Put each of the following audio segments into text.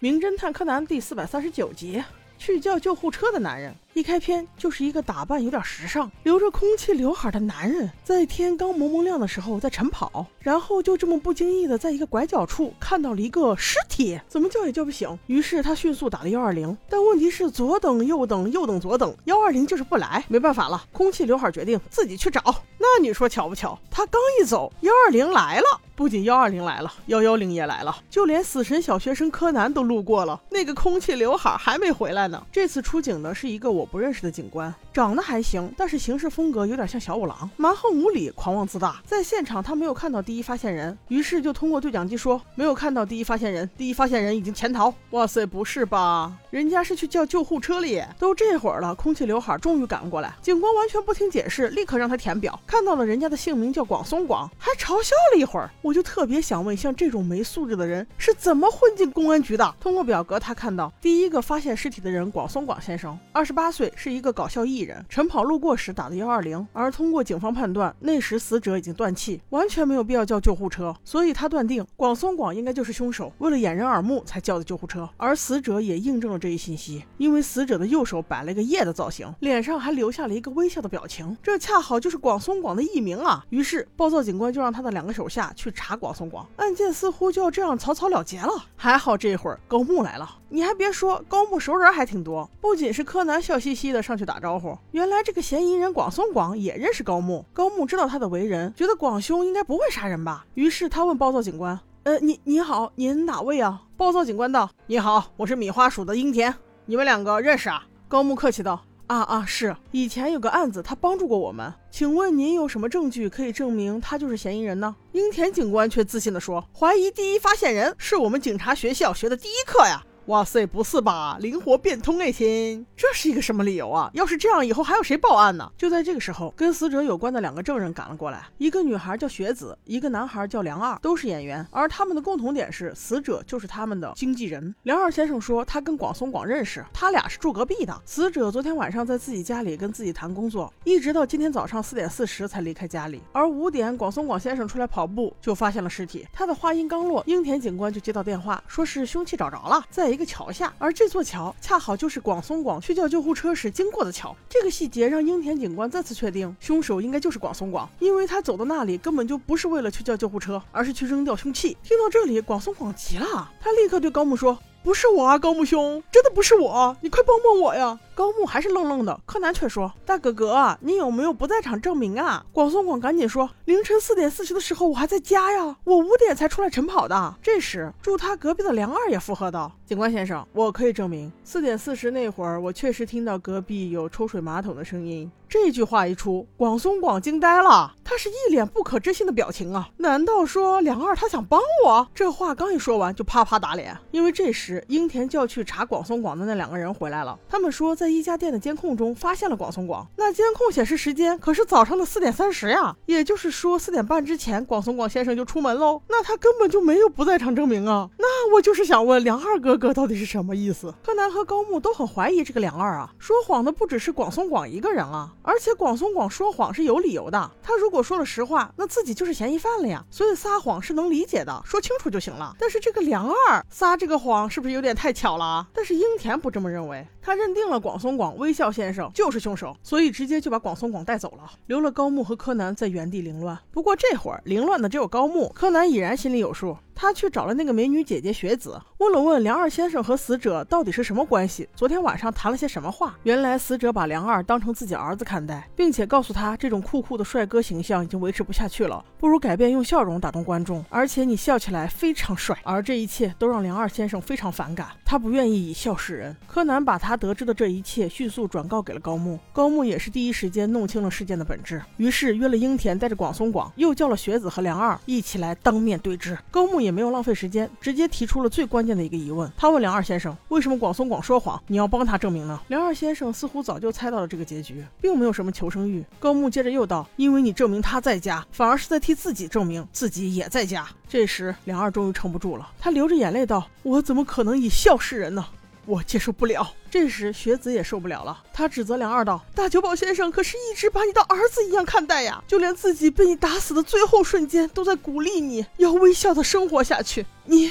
名侦探柯南第四百三十九集。去叫救护车的男人，一开篇就是一个打扮有点时尚、留着空气刘海的男人，在天刚蒙蒙亮的时候在晨跑，然后就这么不经意的在一个拐角处看到了一个尸体，怎么叫也叫不醒，于是他迅速打了幺二零，但问题是左等右等右等左等，幺二零就是不来，没办法了，空气刘海决定自己去找。那你说巧不巧？他刚一走，幺二零来了。不仅幺二零来了，幺幺零也来了，就连死神小学生柯南都路过了。那个空气刘海还没回来呢。这次出警的是一个我我不认识的警官，长得还行，但是行事风格有点像小五郎，蛮横无理，狂妄自大。在现场他没有看到第一发现人，于是就通过对讲机说没有看到第一发现人，第一发现人已经潜逃。哇塞，不是吧？人家是去叫救护车了耶！都这会儿了，空气刘海终于赶了过来，警官完全不听解释，立刻让他填表，看到了人家的姓名叫广松广，还嘲笑了一会儿。我就特别想问，像这种没素质的人是怎么混进公安局的？通过表格，他看到第一个发现尸体的人广松广先生，二十八岁，是一个搞笑艺人，晨跑路过时打的幺二零。而通过警方判断，那时死者已经断气，完全没有必要叫救护车，所以他断定广松广应该就是凶手，为了掩人耳目才叫的救护车。而死者也印证了这一信息，因为死者的右手摆了一个叶的造型，脸上还留下了一个微笑的表情，这恰好就是广松广的艺名啊。于是暴躁警官就让他的两个手下去查广。松广案件似乎就要这样草草了结了。还好这会儿高木来了，你还别说，高木熟人还挺多。不仅是柯南笑嘻嘻的上去打招呼，原来这个嫌疑人广松广也认识高木。高木知道他的为人，觉得广兄应该不会杀人吧？于是他问暴躁警官：“呃，你你好，您哪位啊？”暴躁警官道：“你好，我是米花署的樱田，你们两个认识啊？”高木客气道。啊啊，是以前有个案子，他帮助过我们。请问您有什么证据可以证明他就是嫌疑人呢？樱田警官却自信地说：“怀疑第一发现人是我们警察学校学的第一课呀。”哇塞，不是吧？灵活变通哎，亲，这是一个什么理由啊？要是这样，以后还有谁报案呢？就在这个时候，跟死者有关的两个证人赶了过来，一个女孩叫雪子，一个男孩叫梁二，都是演员，而他们的共同点是，死者就是他们的经纪人。梁二先生说，他跟广松广认识，他俩是住隔壁的。死者昨天晚上在自己家里跟自己谈工作，一直到今天早上四点四十才离开家里。而五点，广松广先生出来跑步，就发现了尸体。他的话音刚落，樱田警官就接到电话，说是凶器找着了，在一个。桥下，而这座桥恰好就是广松广去叫救护车时经过的桥。这个细节让樱田警官再次确定，凶手应该就是广松广，因为他走到那里根本就不是为了去叫救护车，而是去扔掉凶器。听到这里，广松广急了，他立刻对高木说。不是我啊，高木兄，真的不是我，你快帮帮我呀！高木还是愣愣的，柯南却说：“大哥哥，你有没有不在场证明啊？”广松广赶紧说：“凌晨四点四十的时候我还在家呀，我五点才出来晨跑的。”这时住他隔壁的梁二也附和道：“警官先生，我可以证明，四点四十那会儿我确实听到隔壁有抽水马桶的声音。”这句话一出，广松广惊呆了，他是一脸不可置信的表情啊！难道说梁二他想帮我？这话刚一说完，就啪啪打脸，因为这时樱田叫去查广松广的那两个人回来了，他们说在一家店的监控中发现了广松广，那监控显示时间可是早上的四点三十呀，也就是说四点半之前广松广先生就出门喽，那他根本就没有不在场证明啊！那我就是想问梁二哥哥到底是什么意思？柯南和高木都很怀疑这个梁二啊，说谎的不只是广松广一个人啊。而且广松广说谎是有理由的，他如果说了实话，那自己就是嫌疑犯了呀，所以撒谎是能理解的，说清楚就行了。但是这个梁二撒这个谎是不是有点太巧了啊？但是樱田不这么认为，他认定了广广松广微笑先生就是凶手，所以直接就把广松广带走了，留了高木和柯南在原地凌乱。不过这会儿凌乱的只有高木，柯南已然心里有数。他去找了那个美女姐姐雪子，问了问梁二先生和死者到底是什么关系，昨天晚上谈了些什么话。原来死者把梁二当成自己儿子看待，并且告诉他这种酷酷的帅哥形象已经维持不下去了，不如改变用笑容打动观众，而且你笑起来非常帅。而这一切都让梁二先生非常反感，他不愿意以笑示人。柯南把他得知的这一切迅速转告给了高木，高木也是第一时间弄清了事件的本质，于是约了樱田带着广松广，又叫了雪子和梁二一起来当面对质。高木也。也没有浪费时间，直接提出了最关键的一个疑问。他问梁二先生：“为什么广松广说谎？你要帮他证明呢？”梁二先生似乎早就猜到了这个结局，并没有什么求生欲。高木接着又道：“因为你证明他在家，反而是在替自己证明自己也在家。”这时，梁二终于撑不住了，他流着眼泪道：“我怎么可能以孝示人呢？我接受不了。”这时，雪子也受不了了，他指责梁二道：“大久保先生可是一直把你当儿子一样看待呀，就连自己被你打死的最后瞬间，都在鼓励你要微笑的生活下去。你，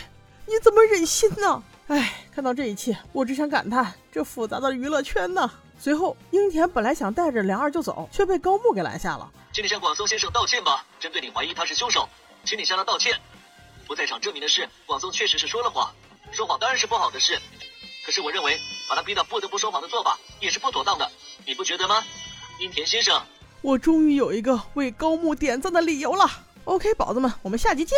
你怎么忍心呢？”唉，看到这一切，我只想感叹这复杂的娱乐圈呢。随后，樱田本来想带着梁二就走，却被高木给拦下了。请你向广松先生道歉吧。针对你怀疑他是凶手，请你向他道歉。不在场证明的是，广松确实是说了谎。说谎当然是不好的事，可是我认为把他逼到不得不收房的做法也是不妥当的，你不觉得吗，樱田先生？我终于有一个为高木点赞的理由了。OK，宝子们，我们下集见。